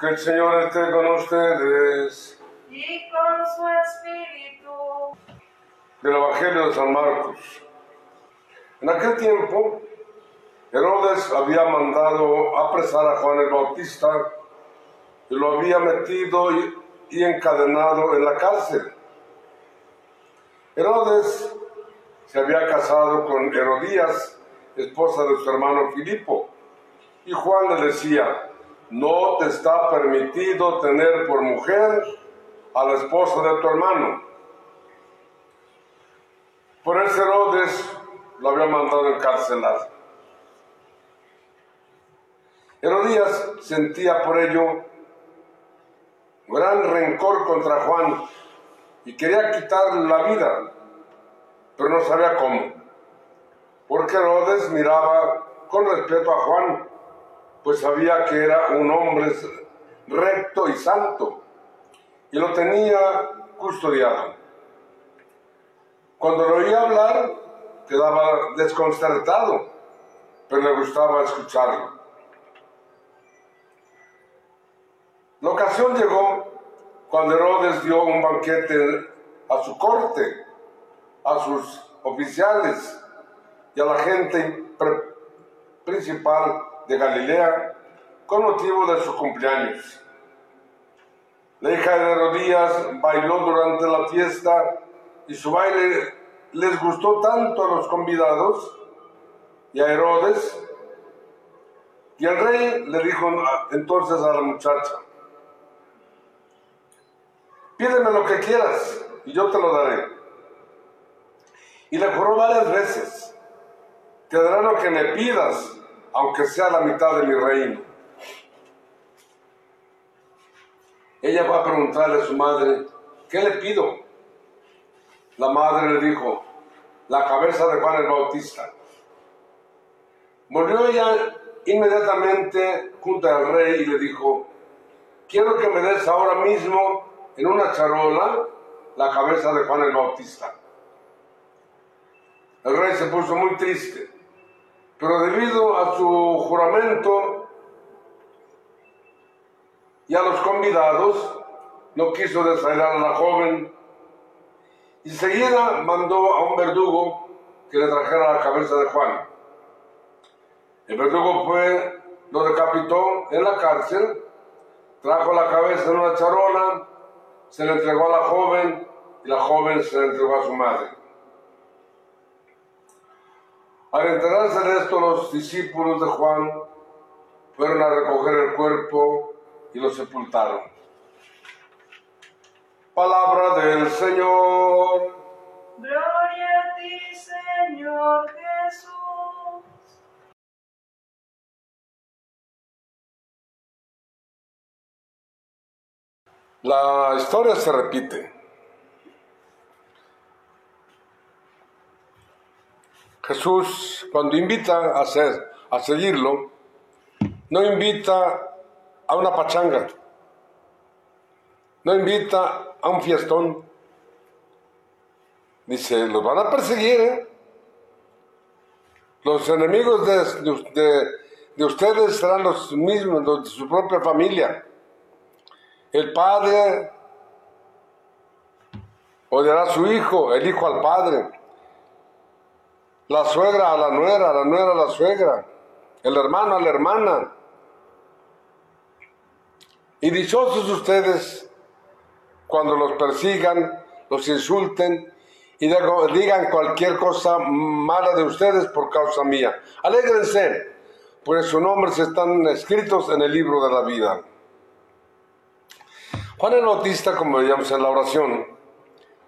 Que el Señor esté con ustedes. Del Evangelio de San Marcos. En aquel tiempo, Herodes había mandado apresar a Juan el Bautista y lo había metido y, encadenado en la cárcel. Herodes se había casado con Herodías, esposa de su hermano Filipo, y Juan le decía, no te está permitido tener por mujer a la esposa de tu hermano. Por eso Herodes lo había mandado encarcelar. Herodías sentía por ello gran rencor contra Juan y quería quitarle la vida, pero no sabía cómo. Porque Herodes miraba con respeto a Juan, pues sabía que era un hombre recto y santo y lo tenía custodiado. Cuando lo oía hablar, quedaba desconcertado, pero le gustaba escucharlo. La ocasión llegó cuando Herodes dio un banquete a su corte, a sus oficiales y a la gente principal de Galilea con motivo de su cumpleaños. La hija de Herodías bailó durante la fiesta y su baile les gustó tanto a los convidados y a Herodes. Y el rey le dijo entonces a la muchacha, pídeme lo que quieras y yo te lo daré. Y le juró varias veces, te daré lo que me pidas, aunque sea la mitad de mi reino. Ella va a preguntarle a su madre, ¿qué le pido? La madre le dijo, la cabeza de Juan el Bautista. Volvió ella inmediatamente junto al rey y le dijo, quiero que me des ahora mismo en una charola la cabeza de Juan el Bautista. El rey se puso muy triste, pero debido a su juramento y a los convidados, no quiso desairar a la joven y seguida mandó a un verdugo que le trajera la cabeza de Juan. El verdugo fue, lo decapitó en la cárcel, trajo la cabeza en una charola, se le entregó a la joven y la joven se le entregó a su madre. Al enterarse de esto, los discípulos de Juan fueron a recoger el cuerpo y lo sepultaron. Palabra del Señor. Gloria a ti, Señor Jesús. La historia se repite. Jesús, cuando invita a, hacer, a seguirlo, no invita a una pachanga, no invita a un fiestón. Dice, los van a perseguir, ¿eh? Los enemigos de, de- de ustedes serán los mismos, los de su propia familia. El padre odiará a su hijo, el hijo al padre, la suegra a la nuera, la nuera a la suegra, el hermano a la hermana. Y dichosos ustedes cuando los persigan, los insulten y digan cualquier cosa mala de ustedes por causa mía. Alégrense, pues sus nombres están escritos en el libro de la vida. Juan el Bautista, como veíamos en la oración,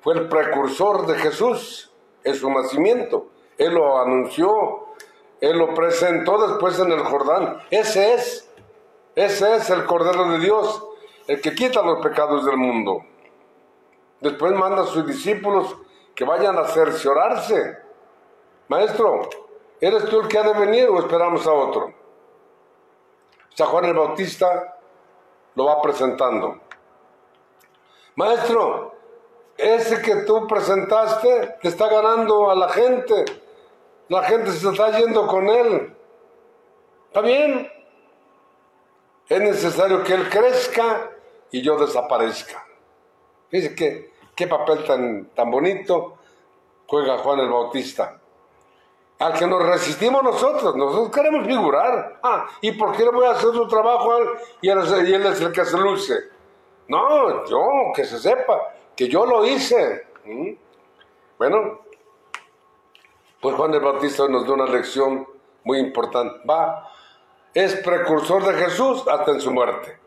fue el precursor de Jesús en su nacimiento. Él lo anunció, él lo presentó después en el Jordán. Ese es, ese es el Cordero de Dios, el que quita los pecados del mundo. Después manda a sus discípulos que vayan a cerciorarse. Maestro, ¿eres tú el que ha de venir o esperamos a otro? San Juan el Bautista lo va presentando. Maestro, ese que tú presentaste te está ganando a la gente. La gente se está yendo con él. Está bien. Es necesario que él crezca y yo desaparezca. Fíjese que, qué papel tan, tan bonito juega Juan el Bautista. Al que nos resistimos nosotros, nosotros queremos figurar. Ah, ¿y por qué le voy a hacer su trabajo a él y él, es- y él es el que se luce? No, yo, que se sepa, que yo lo hice. ¿Mm? Bueno, pues Juan el Bautista nos da una lección muy importante. Va, es precursor de Jesús hasta en su muerte.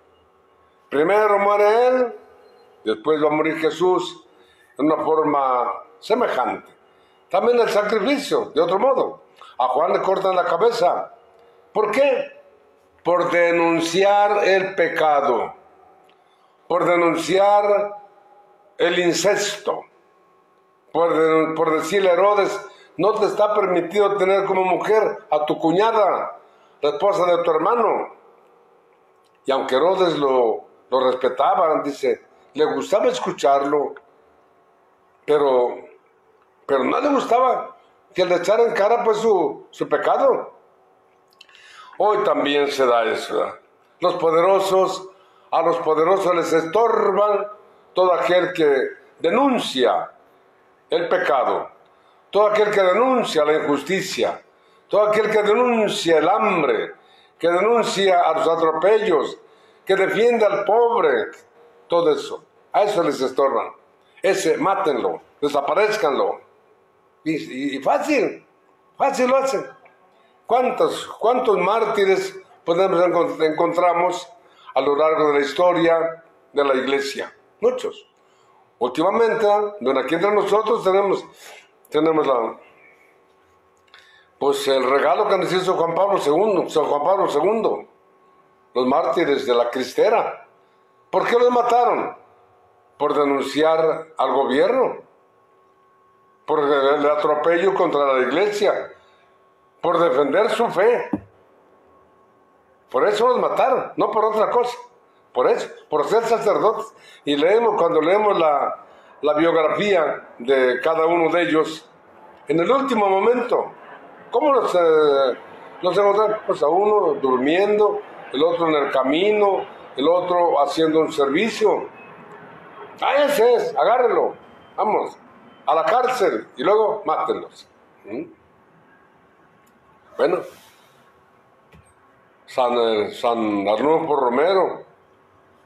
Primero muere él, después va a morir Jesús en una forma semejante. También el sacrificio, de otro modo. A Juan le cortan la cabeza. ¿Por qué? Por denunciar el pecado, por denunciar el incesto, por, por decirle a Herodes, no te está permitido tener como mujer a tu cuñada, la esposa de tu hermano. Y aunque Herodes lo, lo respetaba, dice, le gustaba escucharlo, pero, pero no le gustaba que le echara en cara pues su, su pecado. Hoy también se da eso. Los poderosos, a los poderosos les estorban todo aquel que denuncia el pecado, todo aquel que denuncia la injusticia, todo aquel que denuncia el hambre, que denuncia a los atropellos, que defiende al pobre, todo eso, a eso les estorban. Ese, mátenlo, desaparezcanlo. Y, fácil, fácil lo hacen. ¿Cuántos, cuántos mártires podemos encont- encontramos a lo largo de la historia de la iglesia? Muchos. Últimamente, bueno, aquí entre nosotros tenemos, tenemos la, pues el regalo que nos hizo Juan Pablo II, San Juan Pablo II, los mártires de la cristera. ¿Por qué los mataron? Por denunciar al gobierno, por el el atropello contra la iglesia, por defender su fe. Por eso los mataron, no por otra cosa. Por eso, por ser sacerdotes. Y leemos, cuando leemos la, la biografía de cada uno de ellos, en el último momento, ¿cómo los, eh, los encontraron? Pues a uno durmiendo, el otro en el camino, el otro haciendo un servicio. Ah, ese es, agárrenlo, vamos, a la cárcel y luego mátenlos. ¿Mm? Bueno, San, eh, San Arnulfo Romero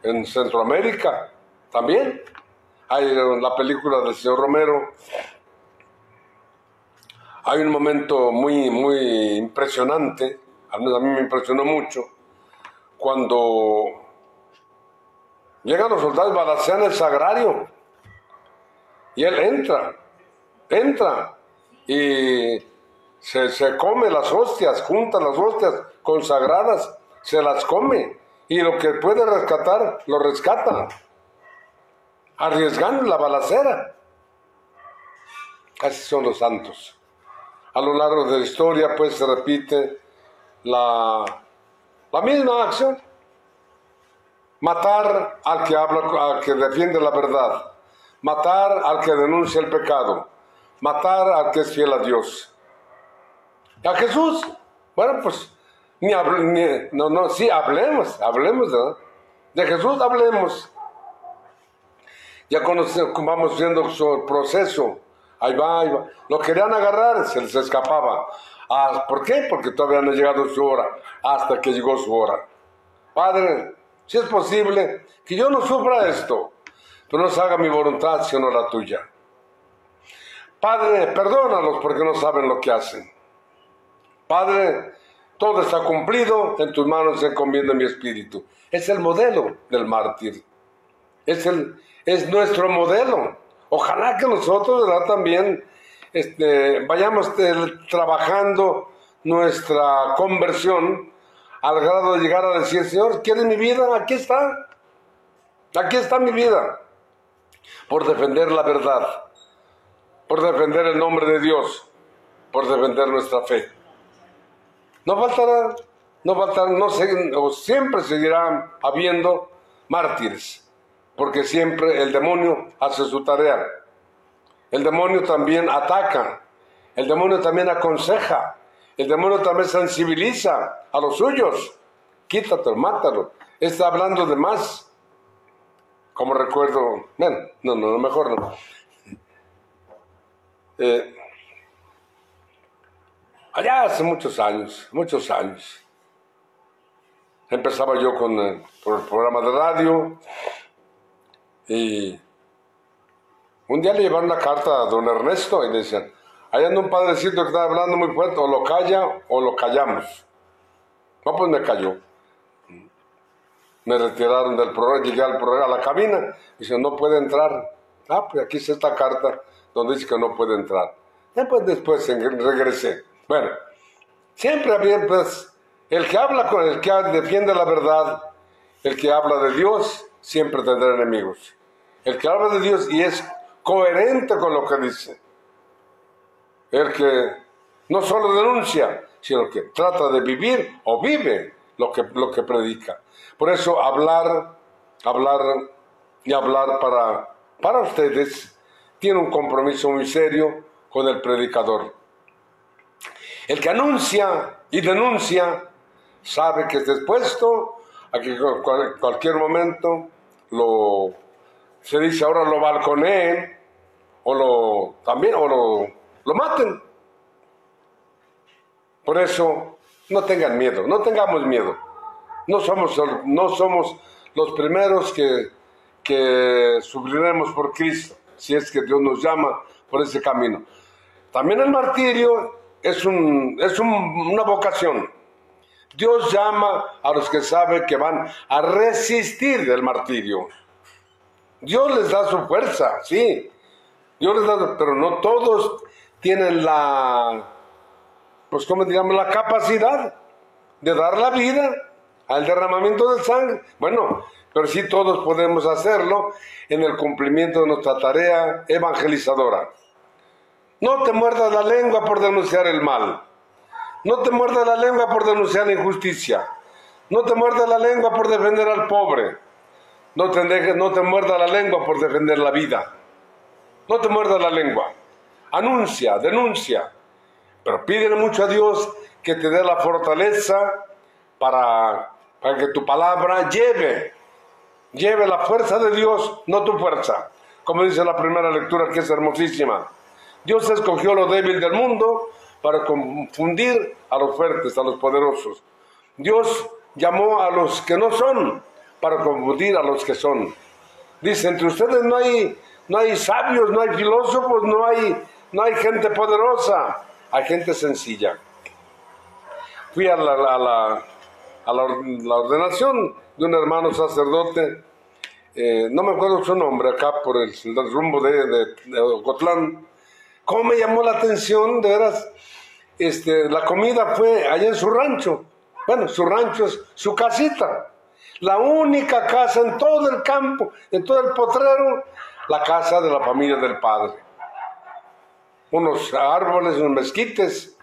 en Centroamérica también. Hay la película del señor Romero. Hay un momento muy, muy impresionante, a mí, a mí me impresionó mucho, cuando llegan los soldados balacean el sagrario. Y él entra, entra y se, se come las hostias, junta las hostias consagradas, se las come. Y lo que puede rescatar, lo rescata, arriesgando la balacera. Así son los santos. A lo largo de la historia, pues se repite la, la misma acción. Matar al que habla, al que defiende la verdad. Matar al que denuncia el pecado. Matar al que es fiel a Dios. A Jesús, bueno, pues, ni, no, no, sí, hablemos, hablemos, ¿verdad? De Jesús hablemos. Ya conoce- vamos viendo su proceso. Ahí va, ahí va. Lo querían agarrar, se les escapaba. Ah, ¿Por qué? Porque todavía no ha llegado su hora, hasta que llegó su hora. Padre, si es posible, que yo no sufra esto, pero no se haga mi voluntad, sino la tuya. Padre, perdónalos porque no saben lo que hacen. Padre, todo está cumplido, en tus manos se encomienda mi espíritu. Es el modelo del mártir. Es, el, es nuestro modelo. Ojalá que nosotros ¿verdad? también este, vayamos eh, trabajando nuestra conversión al grado de llegar a decir, Señor, ¿quieres mi vida? Aquí está. Aquí está mi vida. Por defender la verdad. Por defender el nombre de Dios, por defender nuestra fe. No faltará, no faltará, no se- siempre seguirá habiendo mártires, porque siempre el demonio hace su tarea. El demonio también ataca, el demonio también aconseja, el demonio también sensibiliza a los suyos. Quítatelo, mátalo. Está hablando de más. Como recuerdo, no, no, no, mejor no. Eh, allá hace muchos años, muchos años. Empezaba yo con el, por el programa de radio y un día le llevaron una carta a don Ernesto y le decían, allá anda un padrecito que está hablando muy fuerte, o lo calla o lo callamos. No, pues me cayó. Me retiraron del programa, llegué al programa, a la cabina, y dice, no puede entrar. Ah, pues aquí está esta carta donde dice que no puede entrar. Después, después en- regresé. Bueno, siempre había, pues, el que habla con el que defiende la verdad, el que habla de Dios, siempre tendrá enemigos. El que habla de Dios y es coherente con lo que dice. El que no solo denuncia, sino que trata de vivir o vive lo que, lo que predica. Por eso hablar, hablar y hablar para, para ustedes tiene un compromiso muy serio con el predicador. El que anuncia y denuncia sabe que está expuesto a que en cual- cualquier momento lo se dice ahora lo balconeen o lo también o lo, lo maten. Por eso no tengan miedo, no tengamos miedo. No somos, no somos los primeros que, que sufriremos por Cristo, si es que Dios nos llama por ese camino. También el martirio es, un, es un- una vocación. Dios llama a los que saben que van a resistir del martirio. Dios les da su fuerza, sí. Dios les da, pero no todos tienen la, pues como digamos, la capacidad de dar la vida al derramamiento de sangre. Bueno, pero sí todos podemos hacerlo en el cumplimiento de nuestra tarea evangelizadora. No te muerdas la lengua por denunciar el mal. No te muerdas la lengua por denunciar la injusticia. No te muerdas la lengua por defender al pobre. No te, no te muerdas la lengua por defender la vida. No te muerdas la lengua. Anuncia, denuncia. Pero pídele mucho a Dios que te dé la fortaleza para, para que tu palabra lleve, lleve la fuerza de Dios, no tu fuerza. Como dice la primera lectura que es hermosísima. Dios escogió lo débil del mundo para confundir a los fuertes, a los poderosos. Dios llamó a los que no son para confundir a los que son. Dice, entre ustedes no hay, no hay sabios, no hay filósofos, no hay, no hay gente poderosa, hay gente sencilla. Fui a la, a la- a la or- la ordenación de un hermano sacerdote, eh, no me acuerdo su nombre, acá por el, el rumbo de, de, de Ocotlán. ¿Cómo me llamó la atención? De veras, este, la comida fue allá en su rancho. Bueno, su rancho es su casita. La única casa en todo el campo, en todo el potrero, la casa de la familia del padre. Unos árboles, unos mezquites.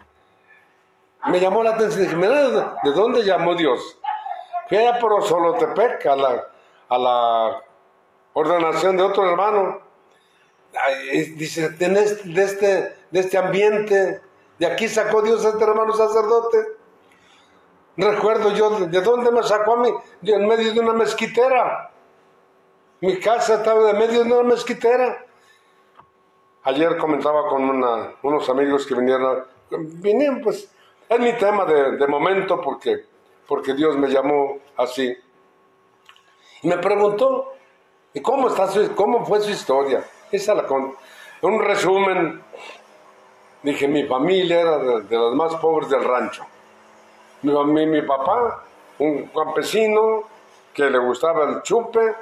Me llamó la atención. Dije, ¿de dónde llamó Dios? Fui allá por Osolotepec, a la, a la ordenación de otro hermano. Dice, este, de este, de este ambiente, de aquí sacó Dios a este hermano sacerdote. Recuerdo yo de, de dónde me sacó a mí, en medio de una mezquitera. Mi casa estaba en medio de una mezquitera. Ayer comentaba con una- unos amigos que vinieron, vinieron pues, es mi tema de, de momento porque, porque Dios me llamó así. Y me preguntó, ¿y cómo, está su- cómo fue su historia? Esa la con un resumen. Dije, mi familia era de, de las más pobres del rancho. Mi, mi, mi papá, un campesino que le gustaba el chupe,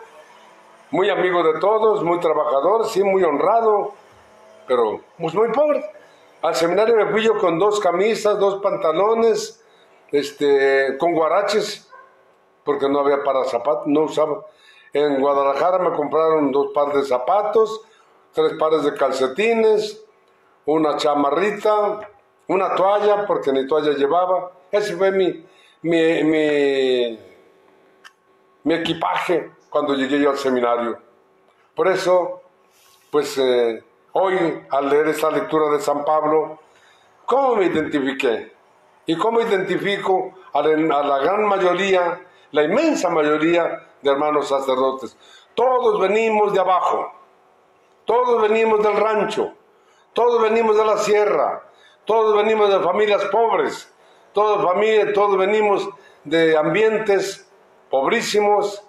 muy amigo de todos, muy trabajador, sí, muy honrado, pero pues muy pobre. Al seminario me fui yo con dos camisas, dos pantalones, este, con guaraches, porque no había para zapatos, no usaba. En Guadalajara me compraron dos pares de zapatos, tres pares de calcetines, una chamarrita, una toalla, porque ni toalla llevaba. Ese fue mi, mi, mi, equipaje cuando llegué yo al seminario. Por eso, pues eh, hoy al leer esta lectura de San Pablo, ¿cómo me identifiqué? ¿Y cómo identifico a la, a la gran mayoría, la inmensa mayoría de hermanos sacerdotes? Todos venimos de abajo, todos venimos del rancho, todos venimos de la sierra, todos venimos de familias pobres, todos, familias, todos venimos de ambientes pobrísimos,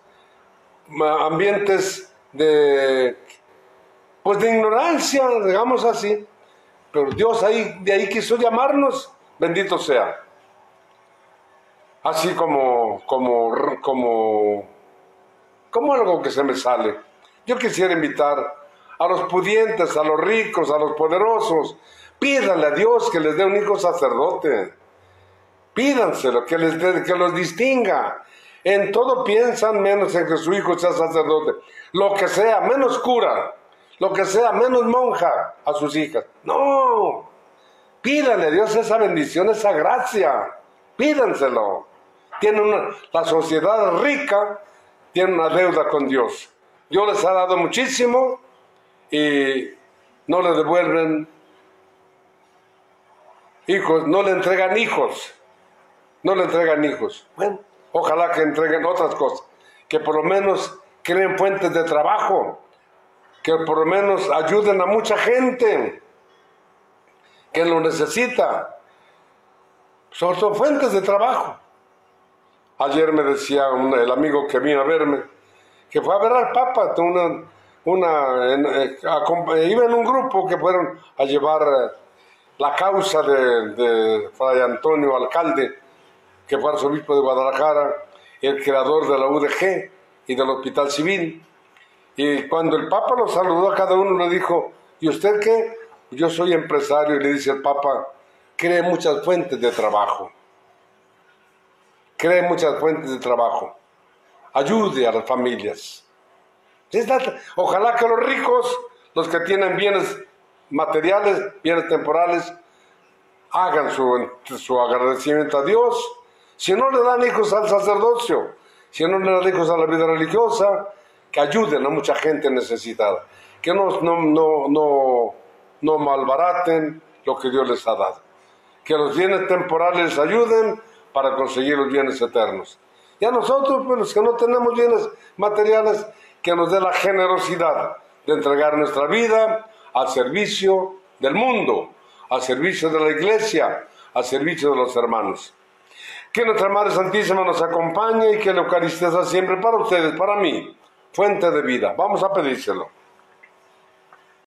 ambientes de, pues de ignorancia, digamos así. Pero Dios ahí, de ahí quiso llamarnos, bendito sea. Así como, como, como, como algo que se me sale. Yo quisiera invitar a los pudientes, a los ricos, a los poderosos. Pídanle a Dios que les dé un hijo sacerdote. Pídanselo, que, les que los distinga. En todo piensan menos en que su hijo sea sacerdote. Lo que sea, menos cura. Lo que sea, menos monja a sus hijas. No. Pídanle a Dios esa bendición, esa gracia. Pídanselo. Tienen una, la sociedad rica tiene una deuda con Dios. Dios les ha dado muchísimo y no le devuelven hijos, no le entregan hijos, no le entregan hijos. Bueno, ojalá que entreguen otras cosas, que por lo menos creen fuentes de trabajo, que por lo menos ayuden a mucha gente que lo necesita. Son, son fuentes de trabajo. Ayer me decía un- el amigo que vino a verme que fue a ver al Papa, una, una, en- eh, eh, iba en un grupo que fueron a llevar eh, la causa de, de Fray Antonio Alcalde, que fue arzobispo de Guadalajara, el creador de la UDG y del Hospital Civil. Y cuando el Papa lo saludó a cada uno, le dijo, ¿y usted qué? Yo soy empresario, y le dice el Papa, cree muchas fuentes de trabajo. Cree muchas fuentes de trabajo. Ayude a las familias. Ojalá que los ricos, los que tienen bienes materiales, bienes temporales, hagan su, su agradecimiento a Dios. Si no le dan hijos al sacerdocio, si no le dan hijos a la vida religiosa, que ayuden a mucha gente necesitada, que no, no, malbaraten lo que Dios les ha dado, que los bienes temporales les ayuden para conseguir los bienes eternos. Y a nosotros, pues los que no tenemos bienes materiales, que nos dé la generosidad de entregar nuestra vida al servicio del mundo, al servicio de la iglesia, al servicio de los hermanos. Que nuestra Madre Santísima nos acompañe y que la Eucaristía sea siempre para ustedes, para mí, fuente de vida. Vamos a pedírselo.